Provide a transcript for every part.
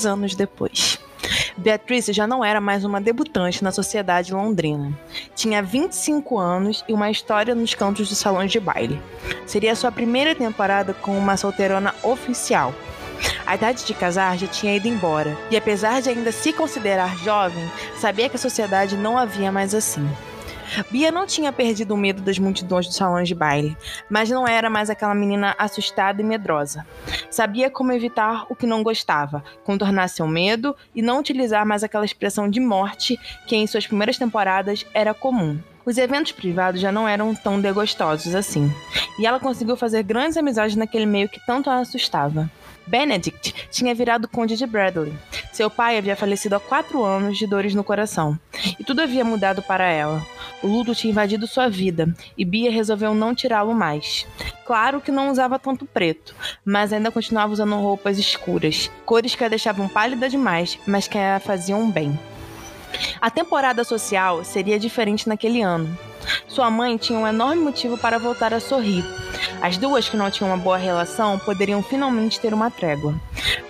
Seis anos depois. Beatrice já não era mais uma debutante na sociedade londrina. Tinha 25 anos e uma história nos cantos dos salões de baile. Seria sua primeira temporada com uma solteirona oficial. A idade de casar já tinha ido embora, e apesar de ainda se considerar jovem, sabia que a sociedade não havia mais assim. Bia não tinha perdido o medo das multidões dos salões de baile, mas não era mais aquela menina assustada e medrosa. Sabia como evitar o que não gostava, contornar seu medo e não utilizar mais aquela expressão de morte que em suas primeiras temporadas era comum. Os eventos privados já não eram tão degostosos assim, e ela conseguiu fazer grandes amizades naquele meio que tanto a assustava. Benedict tinha virado conde de Bradley. Seu pai havia falecido há quatro anos de dores no coração, e tudo havia mudado para ela. O luto tinha invadido sua vida, e Bia resolveu não tirá-lo mais. Claro que não usava tanto preto, mas ainda continuava usando roupas escuras, cores que a deixavam pálida demais, mas que a faziam bem. A temporada social seria diferente naquele ano. Sua mãe tinha um enorme motivo para voltar a sorrir. As duas que não tinham uma boa relação poderiam finalmente ter uma trégua.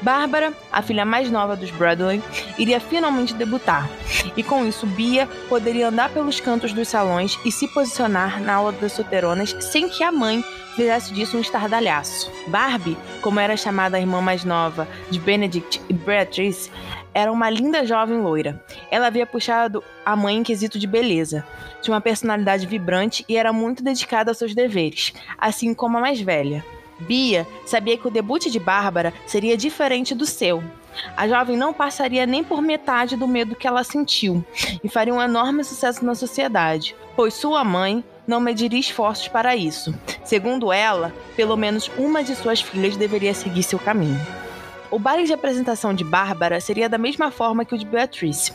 Bárbara, a filha mais nova dos Bradley, iria finalmente debutar, e com isso Bia poderia andar pelos cantos dos salões e se posicionar na aula das solteironas sem que a mãe fizesse disso um estardalhaço. Barbie, como era chamada a irmã mais nova de Benedict e Beatrice, era uma linda jovem loira. Ela havia puxado a mãe em quesito de beleza. Tinha uma personalidade vibrante e era muito dedicada aos seus deveres, assim como a mais velha. Bia sabia que o debut de Bárbara seria diferente do seu. A jovem não passaria nem por metade do medo que ela sentiu e faria um enorme sucesso na sociedade, pois sua mãe não mediria esforços para isso. Segundo ela, pelo menos uma de suas filhas deveria seguir seu caminho. O baile de apresentação de Bárbara seria da mesma forma que o de Beatrice.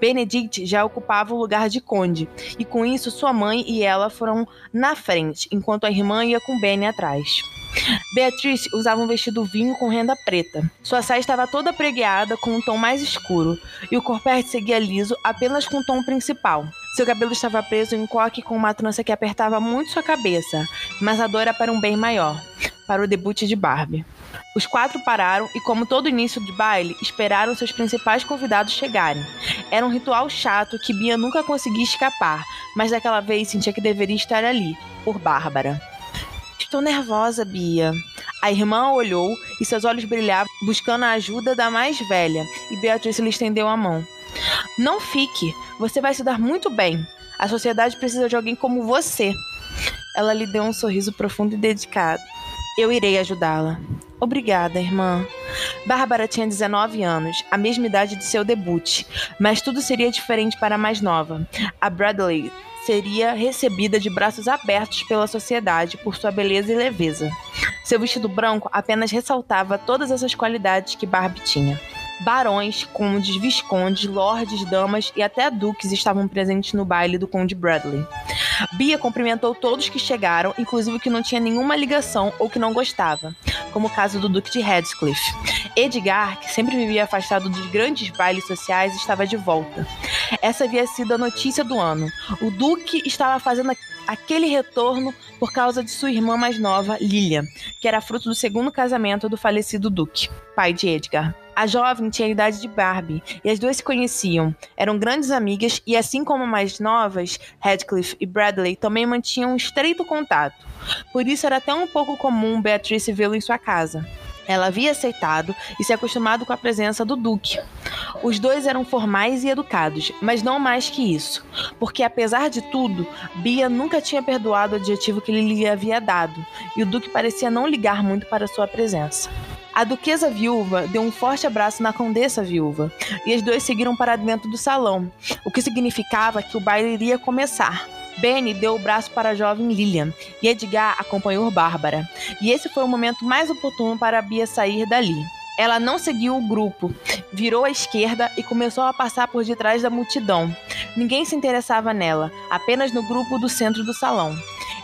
Benedict já ocupava o lugar de conde, e com isso sua mãe e ela foram na frente, enquanto a irmã ia com Benny atrás. Beatrice usava um vestido vinho com renda preta. Sua saia estava toda pregueada com um tom mais escuro, e o corpete seguia liso apenas com o tom principal. Seu cabelo estava preso em coque com uma trança que apertava muito sua cabeça, mas a dor era para um bem maior, para o debut de Barbie. Os quatro pararam e, como todo início de baile, esperaram seus principais convidados chegarem. Era um ritual chato que Bia nunca conseguia escapar, mas daquela vez sentia que deveria estar ali, por Bárbara. Estou nervosa, Bia. A irmã olhou e seus olhos brilhavam, buscando a ajuda da mais velha, e Beatriz lhe estendeu a mão. Não fique, você vai se dar muito bem. A sociedade precisa de alguém como você. Ela lhe deu um sorriso profundo e dedicado. Eu irei ajudá-la. Obrigada, irmã. Bárbara tinha 19 anos, a mesma idade de seu debut, mas tudo seria diferente para a mais nova. A Bradley seria recebida de braços abertos pela sociedade por sua beleza e leveza. Seu vestido branco apenas ressaltava todas essas qualidades que Barbie tinha. Barões, condes, viscondes, lordes, damas e até duques estavam presentes no baile do Conde Bradley. Bia cumprimentou todos que chegaram, inclusive que não tinha nenhuma ligação ou que não gostava, como o caso do Duque de Heathcliff. Edgar, que sempre vivia afastado dos grandes bailes sociais, estava de volta. Essa havia sido a notícia do ano. O Duque estava fazendo aquele retorno por causa de sua irmã mais nova, Lilian, que era fruto do segundo casamento do falecido Duque, pai de Edgar. A jovem tinha a idade de Barbie e as duas se conheciam. Eram grandes amigas e, assim como mais novas, Radcliffe e Bradley também mantinham um estreito contato. Por isso era até um pouco comum Beatrice vê-lo em sua casa. Ela havia aceitado e se acostumado com a presença do Duque. Os dois eram formais e educados, mas não mais que isso, porque apesar de tudo, Bia nunca tinha perdoado o adjetivo que ele lhe havia dado, e o Duque parecia não ligar muito para sua presença. A duquesa viúva deu um forte abraço na condessa viúva, e as duas seguiram para dentro do salão, o que significava que o baile iria começar. Benny deu o braço para a jovem Lilian e Edgar acompanhou Bárbara. E esse foi o momento mais oportuno para Bia sair dali. Ela não seguiu o grupo, virou à esquerda e começou a passar por detrás da multidão. Ninguém se interessava nela, apenas no grupo do centro do salão.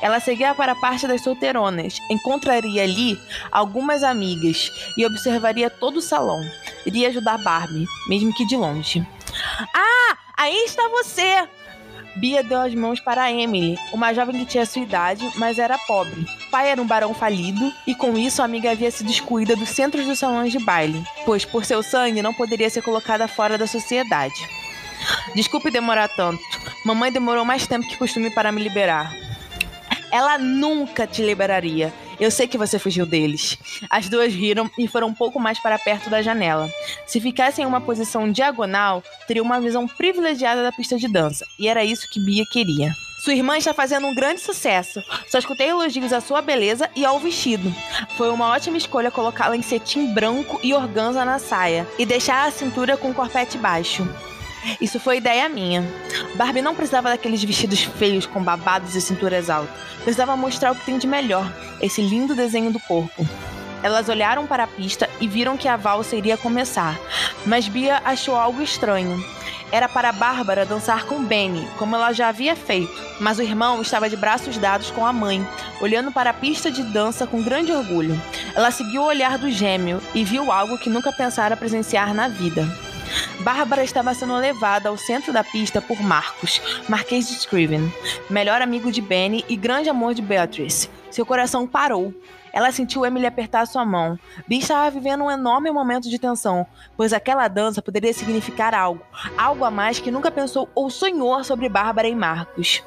Ela seguia para a parte das solteironas, encontraria ali algumas amigas e observaria todo o salão. Iria ajudar Barbie, mesmo que de longe. Ah, aí está você! Bia deu as mãos para Emily, uma jovem que tinha sua idade, mas era pobre. O pai era um barão falido e com isso a amiga havia sido excluída dos centros dos salões de baile, pois por seu sangue não poderia ser colocada fora da sociedade. Desculpe demorar tanto. Mamãe demorou mais tempo que costume para me liberar. Ela nunca te liberaria. Eu sei que você fugiu deles. As duas riram e foram um pouco mais para perto da janela. Se ficassem em uma posição diagonal, teria uma visão privilegiada da pista de dança, e era isso que Bia queria. Sua irmã está fazendo um grande sucesso. Só escutei elogios à sua beleza e ao vestido. Foi uma ótima escolha colocá-la em cetim branco e organza na saia, e deixar a cintura com corpete baixo. Isso foi ideia minha. Barbie não precisava daqueles vestidos feios com babados e cinturas altas. Precisava mostrar o que tem de melhor, esse lindo desenho do corpo. Elas olharam para a pista e viram que a valsa iria começar, mas Bia achou algo estranho. Era para Bárbara dançar com Benny, como ela já havia feito, mas o irmão estava de braços dados com a mãe, olhando para a pista de dança com grande orgulho. Ela seguiu o olhar do gêmeo e viu algo que nunca pensara presenciar na vida. Bárbara estava sendo levada ao centro da pista por Marcos, Marquês de Scriven, melhor amigo de Benny e grande amor de Beatrice. Seu coração parou. Ela sentiu Emily apertar sua mão. Bee estava vivendo um enorme momento de tensão, pois aquela dança poderia significar algo, algo a mais que nunca pensou ou sonhou sobre Bárbara e Marcos.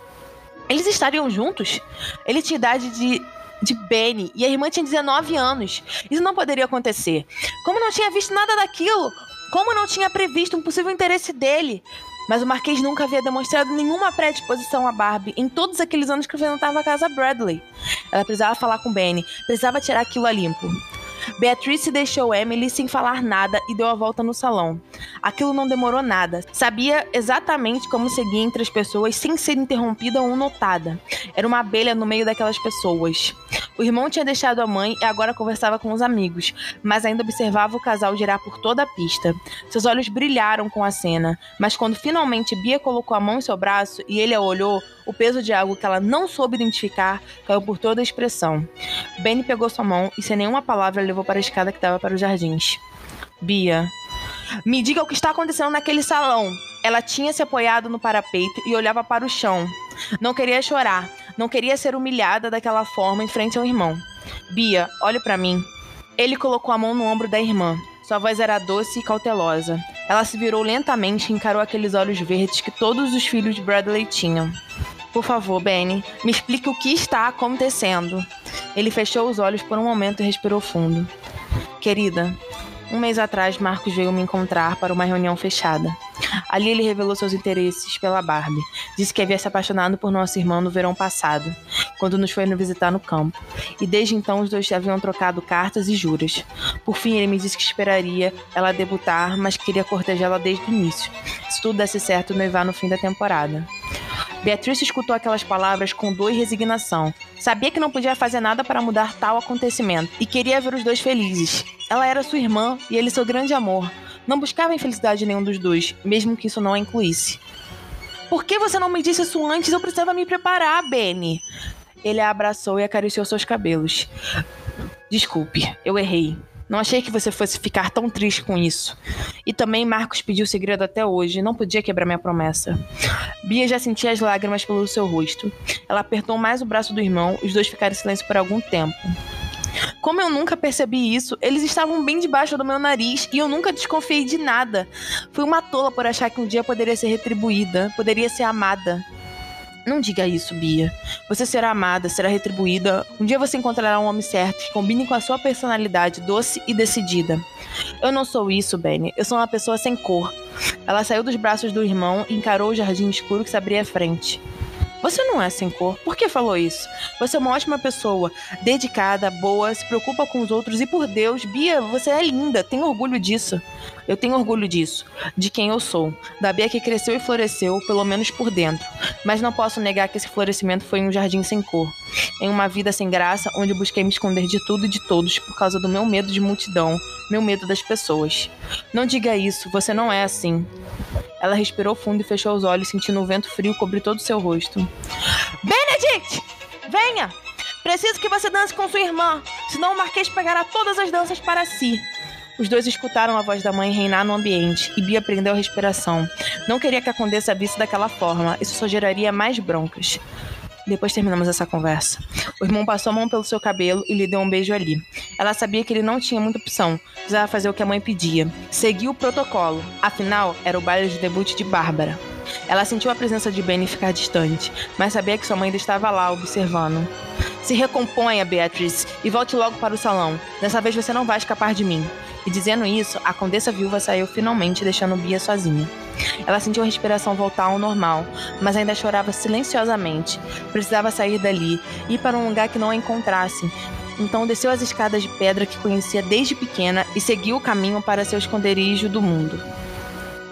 Eles estariam juntos? Ele tinha idade de de Benny e a irmã tinha 19 anos. Isso não poderia acontecer. Como não tinha visto nada daquilo, como não tinha previsto um possível interesse dele? Mas o Marquês nunca havia demonstrado nenhuma predisposição a Barbie em todos aqueles anos que frequentava a casa Bradley. Ela precisava falar com Benny, precisava tirar aquilo a limpo. Beatrice deixou Emily sem falar nada e deu a volta no salão. Aquilo não demorou nada. Sabia exatamente como seguir entre as pessoas sem ser interrompida ou notada. Era uma abelha no meio daquelas pessoas. O irmão tinha deixado a mãe e agora conversava com os amigos, mas ainda observava o casal girar por toda a pista. Seus olhos brilharam com a cena, mas quando finalmente Bia colocou a mão em seu braço e ele a olhou, o peso de algo que ela não soube identificar caiu por toda a expressão. Benny pegou sua mão e, sem nenhuma palavra, levou para a escada que dava para os jardins. Bia, me diga o que está acontecendo naquele salão. Ela tinha se apoiado no parapeito e olhava para o chão. Não queria chorar, não queria ser humilhada daquela forma em frente ao irmão. Bia, olhe para mim. Ele colocou a mão no ombro da irmã. Sua voz era doce e cautelosa. Ela se virou lentamente e encarou aqueles olhos verdes que todos os filhos de Bradley tinham. Por favor, Benny, me explique o que está acontecendo. Ele fechou os olhos por um momento e respirou fundo. Querida, um mês atrás, Marcos veio me encontrar para uma reunião fechada. Ali ele revelou seus interesses pela Barbie. Disse que havia se apaixonado por nossa irmã no verão passado, quando nos foi visitar no campo. E desde então os dois haviam trocado cartas e juras. Por fim, ele me disse que esperaria ela debutar, mas queria cortejá-la desde o início. Se tudo desse certo, noivar no fim da temporada. Beatriz escutou aquelas palavras com dor e resignação. Sabia que não podia fazer nada para mudar tal acontecimento e queria ver os dois felizes. Ela era sua irmã e ele seu grande amor. Não buscava infelicidade de nenhum dos dois, mesmo que isso não a incluísse. Por que você não me disse isso antes? Eu precisava me preparar, Benny. Ele a abraçou e acariciou seus cabelos. Desculpe, eu errei. Não achei que você fosse ficar tão triste com isso. E também Marcos pediu segredo até hoje, não podia quebrar minha promessa. Bia já sentia as lágrimas pelo seu rosto. Ela apertou mais o braço do irmão, os dois ficaram em silêncio por algum tempo. Como eu nunca percebi isso, eles estavam bem debaixo do meu nariz e eu nunca desconfiei de nada. Fui uma tola por achar que um dia poderia ser retribuída, poderia ser amada. Não diga isso, Bia. Você será amada, será retribuída. Um dia você encontrará um homem certo que combine com a sua personalidade doce e decidida. Eu não sou isso, Benny. Eu sou uma pessoa sem cor. Ela saiu dos braços do irmão e encarou o jardim escuro que se abria à frente. Você não é sem cor. Por que falou isso? Você é uma ótima pessoa, dedicada, boa, se preocupa com os outros e por Deus, Bia, você é linda. Tenho orgulho disso. Eu tenho orgulho disso, de quem eu sou, da Bia que cresceu e floresceu, pelo menos por dentro. Mas não posso negar que esse florescimento foi em um jardim sem cor, em uma vida sem graça, onde busquei me esconder de tudo e de todos por causa do meu medo de multidão, meu medo das pessoas. Não diga isso, você não é assim. Ela respirou fundo e fechou os olhos, sentindo o vento frio cobrir todo o seu rosto. Benedict! Venha! Preciso que você dance com sua irmã, senão o Marquês pegará todas as danças para si. Os dois escutaram a voz da mãe reinar no ambiente e Bia prendeu a respiração. Não queria que a condessa visse daquela forma, isso só geraria mais broncas. Depois terminamos essa conversa. O irmão passou a mão pelo seu cabelo e lhe deu um beijo ali. Ela sabia que ele não tinha muita opção, precisava fazer o que a mãe pedia. Seguiu o protocolo, afinal, era o baile de debut de Bárbara. Ela sentiu a presença de Benny ficar distante, mas sabia que sua mãe ainda estava lá, observando. Se recomponha, Beatriz, e volte logo para o salão. Dessa vez você não vai escapar de mim. E dizendo isso, a condessa viúva saiu finalmente, deixando Bia sozinha. Ela sentiu a respiração voltar ao normal, mas ainda chorava silenciosamente. Precisava sair dali, ir para um lugar que não a encontrasse. Então desceu as escadas de pedra que conhecia desde pequena e seguiu o caminho para seu esconderijo do mundo.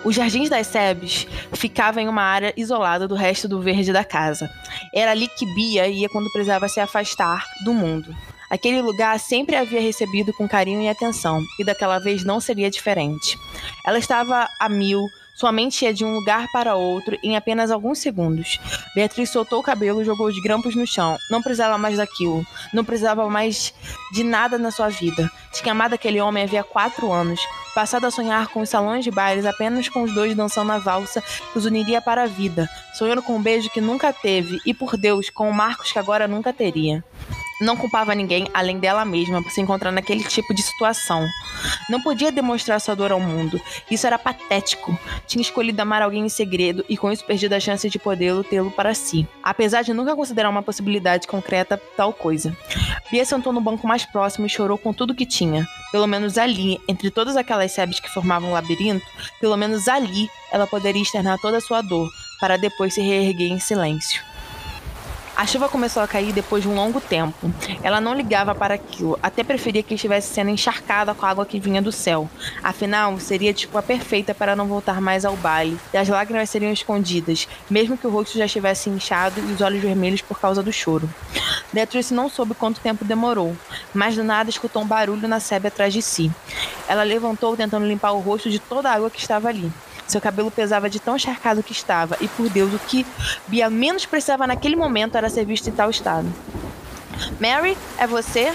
Os jardins das Sebes ficavam em uma área isolada do resto do verde da casa. Era ali que Bia ia quando precisava se afastar do mundo. Aquele lugar sempre havia recebido com carinho e atenção, e daquela vez não seria diferente. Ela estava a mil, sua mente ia de um lugar para outro em apenas alguns segundos. Beatriz soltou o cabelo e jogou os grampos no chão. Não precisava mais daquilo. Não precisava mais de nada na sua vida. Tinha amado aquele homem havia quatro anos. Passado a sonhar com os salões de bailes apenas com os dois dançando a valsa que os uniria para a vida. Sonhando com um beijo que nunca teve e, por Deus, com o Marcos que agora nunca teria. Não culpava ninguém além dela mesma por se encontrar naquele tipo de situação. Não podia demonstrar sua dor ao mundo. Isso era patético. Tinha escolhido amar alguém em segredo e com isso perdido a chance de poder tê-lo para si. Apesar de nunca considerar uma possibilidade concreta tal coisa. Bia sentou no banco mais próximo e chorou com tudo que tinha. Pelo menos ali, entre todas aquelas sebes que formavam o labirinto, pelo menos ali ela poderia externar toda a sua dor, para depois se reerguer em silêncio. A chuva começou a cair depois de um longo tempo. Ela não ligava para aquilo, até preferia que estivesse sendo encharcada com a água que vinha do céu. Afinal, seria tipo a perfeita para não voltar mais ao baile, e as lágrimas seriam escondidas, mesmo que o rosto já estivesse inchado e os olhos vermelhos por causa do choro. Beatrice não soube quanto tempo demorou, mas do nada escutou um barulho na sebe atrás de si. Ela levantou tentando limpar o rosto de toda a água que estava ali. Seu cabelo pesava de tão encharcado que estava, e por Deus, o que Bia menos precisava naquele momento era ser vista em tal estado. Mary, é você?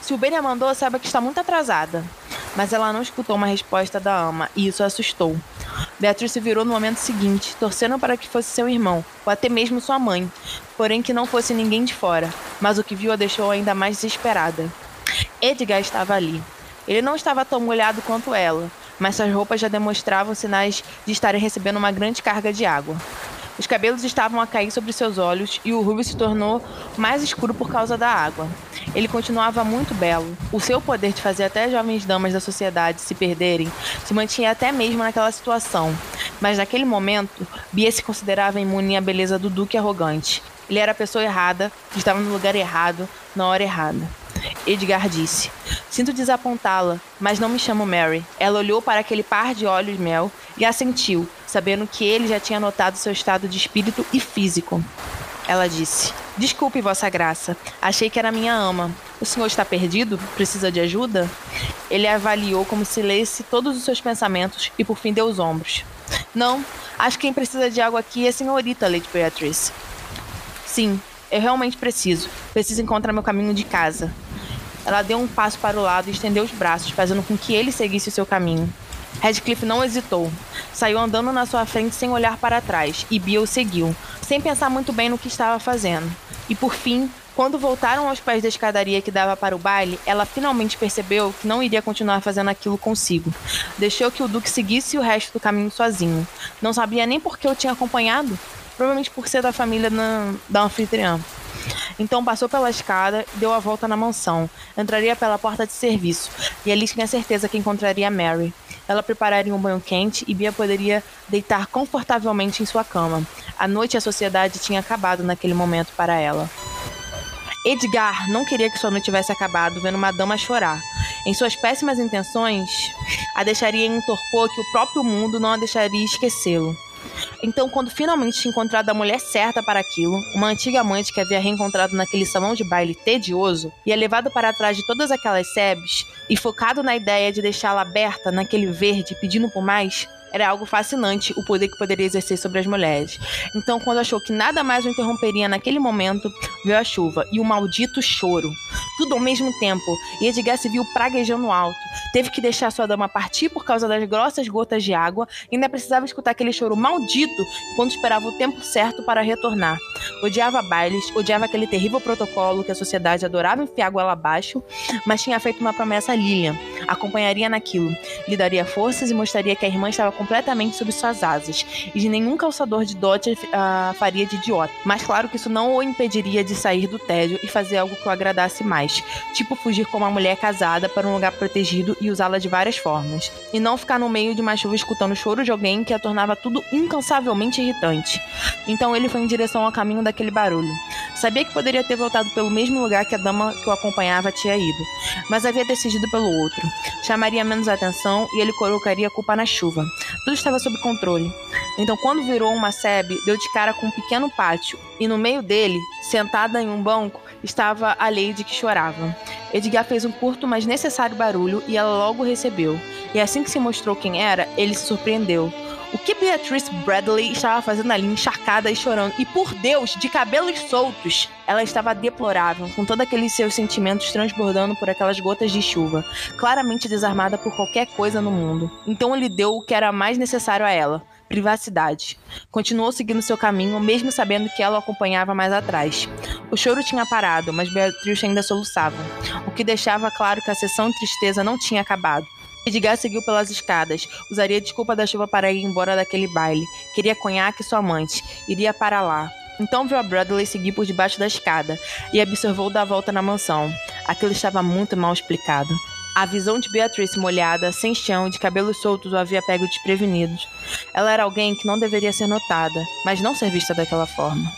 Se o Ben a mandou, saiba que está muito atrasada. Mas ela não escutou uma resposta da ama, e isso a assustou. Beatriz se virou no momento seguinte, torcendo para que fosse seu irmão, ou até mesmo sua mãe, porém que não fosse ninguém de fora, mas o que viu a deixou ainda mais desesperada. Edgar estava ali. Ele não estava tão molhado quanto ela, mas suas roupas já demonstravam sinais de estarem recebendo uma grande carga de água. Os cabelos estavam a cair sobre seus olhos e o rubro se tornou mais escuro por causa da água. Ele continuava muito belo. O seu poder de fazer até jovens damas da sociedade se perderem se mantinha até mesmo naquela situação. Mas naquele momento, Bia se considerava imune à beleza do duque arrogante. Ele era a pessoa errada, estava no lugar errado, na hora errada. Edgar disse: Sinto desapontá-la, mas não me chamo Mary. Ela olhou para aquele par de olhos mel e assentiu, sabendo que ele já tinha notado seu estado de espírito e físico. Ela disse: Desculpe, Vossa Graça. Achei que era minha ama. O senhor está perdido? Precisa de ajuda? Ele avaliou como se lesse todos os seus pensamentos e por fim deu os ombros. Não, acho que quem precisa de água aqui é a senhorita, Lady Beatrice. Sim, eu realmente preciso. Preciso encontrar meu caminho de casa. Ela deu um passo para o lado e estendeu os braços, fazendo com que ele seguisse o seu caminho. Redcliffe não hesitou. Saiu andando na sua frente sem olhar para trás, e Bill seguiu, sem pensar muito bem no que estava fazendo. E por fim, quando voltaram aos pés da escadaria que dava para o baile, ela finalmente percebeu que não iria continuar fazendo aquilo consigo. Deixou que o Duque seguisse o resto do caminho sozinho. Não sabia nem por que o tinha acompanhado. provavelmente por ser da família na, da anfitriã. Então passou pela escada e deu a volta na mansão. Entraria pela porta de serviço e ali tinha certeza que encontraria Mary. Ela prepararia um banho quente e Bia poderia deitar confortavelmente em sua cama. A noite e a sociedade tinha acabado naquele momento para ela. Edgar não queria que sua noite tivesse acabado vendo uma dama chorar. Em suas péssimas intenções, a deixaria em um torpor que o próprio mundo não a deixaria esquecê-lo. Então, quando finalmente tinha encontrado a mulher certa para aquilo, uma antiga amante que havia reencontrado naquele salão de baile tedioso, e a levado para trás de todas aquelas sebes, e focado na ideia de deixá-la aberta naquele verde, pedindo por mais, era algo fascinante o poder que poderia exercer sobre as mulheres. Então, quando achou que nada mais o interromperia naquele momento, veio a chuva e o maldito choro. Tudo ao mesmo tempo, e Edgar se viu praguejando alto. Teve que deixar sua dama partir por causa das grossas gotas de água e ainda precisava escutar aquele choro maldito enquanto esperava o tempo certo para retornar. Odiava bailes, odiava aquele terrível protocolo que a sociedade adorava enfiar goela abaixo, mas tinha feito uma promessa a Lilian. Acompanharia naquilo, lhe daria forças e mostraria que a irmã estava completamente sob suas asas, e de nenhum calçador de dote uh, faria de idiota. Mas claro que isso não o impediria de sair do tédio e fazer algo que o agradasse mais, tipo fugir com uma mulher casada para um lugar protegido e usá-la de várias formas, e não ficar no meio de uma chuva escutando o choro de alguém que a tornava tudo incansavelmente irritante. Então ele foi em direção ao caminho daquele barulho. Sabia que poderia ter voltado pelo mesmo lugar que a dama que o acompanhava tinha ido, mas havia decidido pelo outro. Chamaria menos atenção e ele colocaria a culpa na chuva. Tudo estava sob controle. Então, quando virou uma sebe, deu de cara com um pequeno pátio, e no meio dele, sentada em um banco, estava a Lady que chorava. Edgar fez um curto, mas necessário barulho e ela logo recebeu. E assim que se mostrou quem era, ele se surpreendeu. O que Beatrice Bradley estava fazendo ali, encharcada e chorando? E por Deus, de cabelos soltos! Ela estava deplorável, com todos aqueles seus sentimentos transbordando por aquelas gotas de chuva, claramente desarmada por qualquer coisa no mundo. Então ele deu o que era mais necessário a ela: privacidade. Continuou seguindo seu caminho, mesmo sabendo que ela o acompanhava mais atrás. O choro tinha parado, mas Beatrice ainda soluçava, o que deixava claro que a sessão de tristeza não tinha acabado. Edgar seguiu pelas escadas. Usaria desculpa da chuva para ir embora daquele baile. Queria conhaque sua amante. Iria para lá. Então viu a Bradley seguir por debaixo da escada e observou dar volta na mansão. Aquilo estava muito mal explicado. A visão de Beatrice molhada, sem chão de cabelos soltos o havia pego desprevenidos. Ela era alguém que não deveria ser notada, mas não ser vista daquela forma.